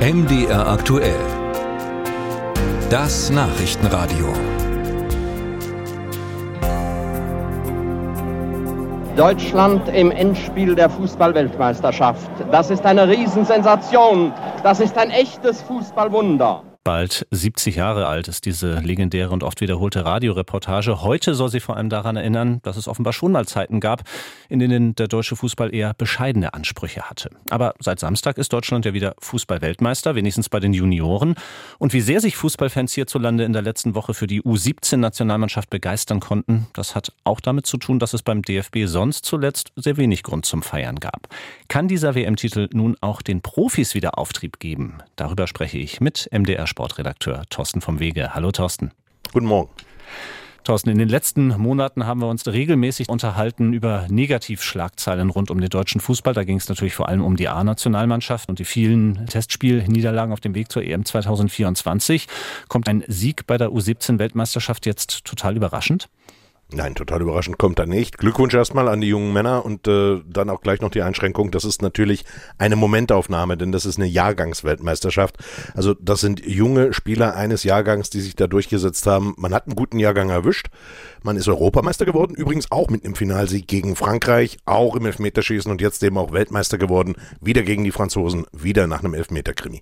MDR aktuell. Das Nachrichtenradio. Deutschland im Endspiel der Fußballweltmeisterschaft. Das ist eine Riesensensation. Das ist ein echtes Fußballwunder. Bald 70 Jahre alt ist diese legendäre und oft wiederholte Radioreportage. Heute soll sie vor allem daran erinnern, dass es offenbar schon mal Zeiten gab, in denen der deutsche Fußball eher bescheidene Ansprüche hatte. Aber seit Samstag ist Deutschland ja wieder Fußballweltmeister, wenigstens bei den Junioren. Und wie sehr sich Fußballfans hierzulande in der letzten Woche für die U17-Nationalmannschaft begeistern konnten, das hat auch damit zu tun, dass es beim DFB sonst zuletzt sehr wenig Grund zum Feiern gab. Kann dieser WM-Titel nun auch den Profis wieder Auftrieb geben? Darüber spreche ich mit MDR Sportredakteur Thorsten vom Wege. Hallo Thorsten. Guten Morgen. Thorsten, in den letzten Monaten haben wir uns regelmäßig unterhalten über Negativschlagzeilen rund um den deutschen Fußball. Da ging es natürlich vor allem um die A-Nationalmannschaft und die vielen Testspielniederlagen auf dem Weg zur EM 2024. Kommt ein Sieg bei der U17-Weltmeisterschaft jetzt total überraschend? Nein, total überraschend kommt er nicht. Glückwunsch erstmal an die jungen Männer und äh, dann auch gleich noch die Einschränkung. Das ist natürlich eine Momentaufnahme, denn das ist eine Jahrgangsweltmeisterschaft. Also das sind junge Spieler eines Jahrgangs, die sich da durchgesetzt haben. Man hat einen guten Jahrgang erwischt. Man ist Europameister geworden, übrigens auch mit einem Finalsieg gegen Frankreich, auch im Elfmeterschießen und jetzt eben auch Weltmeister geworden. Wieder gegen die Franzosen, wieder nach einem Elfmeterkrimi.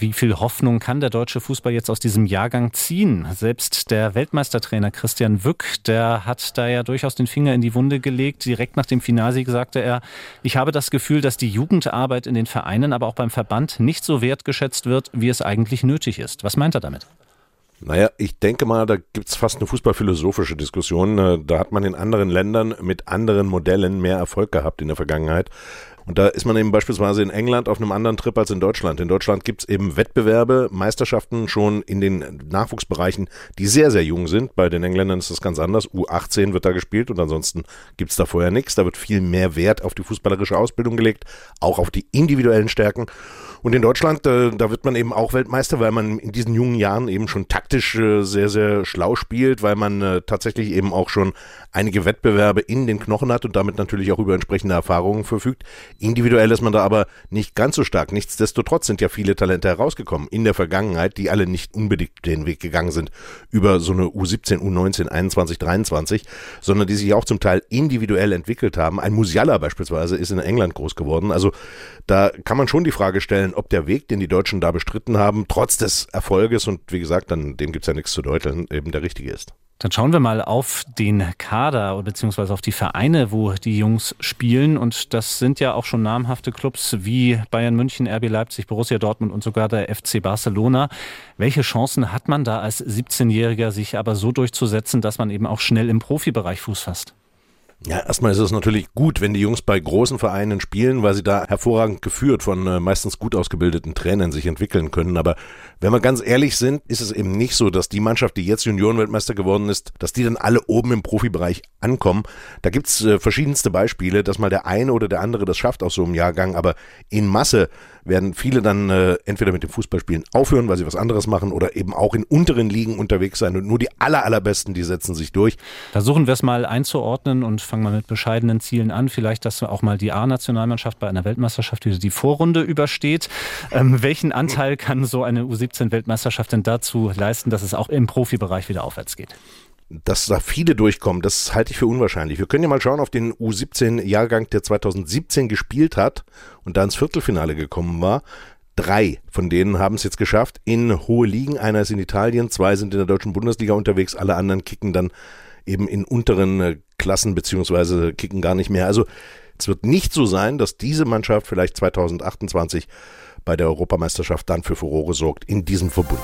Wie viel Hoffnung kann der deutsche Fußball jetzt aus diesem Jahrgang ziehen? Selbst der Weltmeistertrainer Christian Wück, der hat da ja durchaus den Finger in die Wunde gelegt. Direkt nach dem Finalsieg sagte er, ich habe das Gefühl, dass die Jugendarbeit in den Vereinen, aber auch beim Verband nicht so wertgeschätzt wird, wie es eigentlich nötig ist. Was meint er damit? Naja, ich denke mal, da gibt's fast eine fußballphilosophische Diskussion. Äh, da hat man in anderen Ländern mit anderen Modellen mehr Erfolg gehabt in der Vergangenheit. Und da ist man eben beispielsweise in England auf einem anderen Trip als in Deutschland. In Deutschland gibt es eben Wettbewerbe, Meisterschaften schon in den Nachwuchsbereichen, die sehr, sehr jung sind. Bei den Engländern ist das ganz anders. U18 wird da gespielt und ansonsten gibt es da vorher nichts. Da wird viel mehr Wert auf die fußballerische Ausbildung gelegt, auch auf die individuellen Stärken. Und in Deutschland, äh, da wird man eben auch Weltmeister, weil man in diesen jungen Jahren eben schon taktisch äh, sehr, sehr schlau spielt, weil man äh, tatsächlich eben auch schon einige Wettbewerbe in den Knochen hat und damit natürlich auch über entsprechende Erfahrungen verfügt. Individuell ist man da aber nicht ganz so stark. Nichtsdestotrotz sind ja viele Talente herausgekommen in der Vergangenheit, die alle nicht unbedingt den Weg gegangen sind über so eine U17, U19, 21, 23, sondern die sich auch zum Teil individuell entwickelt haben. Ein Musiala beispielsweise ist in England groß geworden. Also da kann man schon die Frage stellen, ob der Weg, den die Deutschen da bestritten haben, trotz des Erfolges und wie gesagt, dann dem gibt's ja nichts zu deuteln, eben der richtige ist. Dann schauen wir mal auf den Kader beziehungsweise auf die Vereine, wo die Jungs spielen. Und das sind ja auch schon namhafte Clubs wie Bayern München, RB Leipzig, Borussia Dortmund und sogar der FC Barcelona. Welche Chancen hat man da als 17-Jähriger, sich aber so durchzusetzen, dass man eben auch schnell im Profibereich Fuß fasst? Ja, erstmal ist es natürlich gut, wenn die Jungs bei großen Vereinen spielen, weil sie da hervorragend geführt von äh, meistens gut ausgebildeten Trainern sich entwickeln können. Aber wenn wir ganz ehrlich sind, ist es eben nicht so, dass die Mannschaft, die jetzt Juniorenweltmeister geworden ist, dass die dann alle oben im Profibereich ankommen. Da gibt's äh, verschiedenste Beispiele, dass mal der eine oder der andere das schafft aus so einem Jahrgang, aber in Masse werden viele dann äh, entweder mit dem Fußballspielen aufhören, weil sie was anderes machen oder eben auch in unteren Ligen unterwegs sein und nur die aller, allerbesten, die setzen sich durch. Versuchen wir es mal einzuordnen und fangen mal mit bescheidenen Zielen an. Vielleicht, dass auch mal die A-Nationalmannschaft bei einer Weltmeisterschaft wieder die Vorrunde übersteht. Ähm, welchen Anteil kann so eine U17-Weltmeisterschaft denn dazu leisten, dass es auch im Profibereich wieder aufwärts geht? dass da viele durchkommen, das halte ich für unwahrscheinlich. Wir können ja mal schauen auf den U17-Jahrgang, der 2017 gespielt hat und da ins Viertelfinale gekommen war. Drei von denen haben es jetzt geschafft in hohe Ligen. Einer ist in Italien, zwei sind in der deutschen Bundesliga unterwegs, alle anderen kicken dann eben in unteren äh, Klassen beziehungsweise kicken gar nicht mehr. Also es wird nicht so sein, dass diese Mannschaft vielleicht 2028 bei der Europameisterschaft dann für Furore sorgt in diesem Verbund.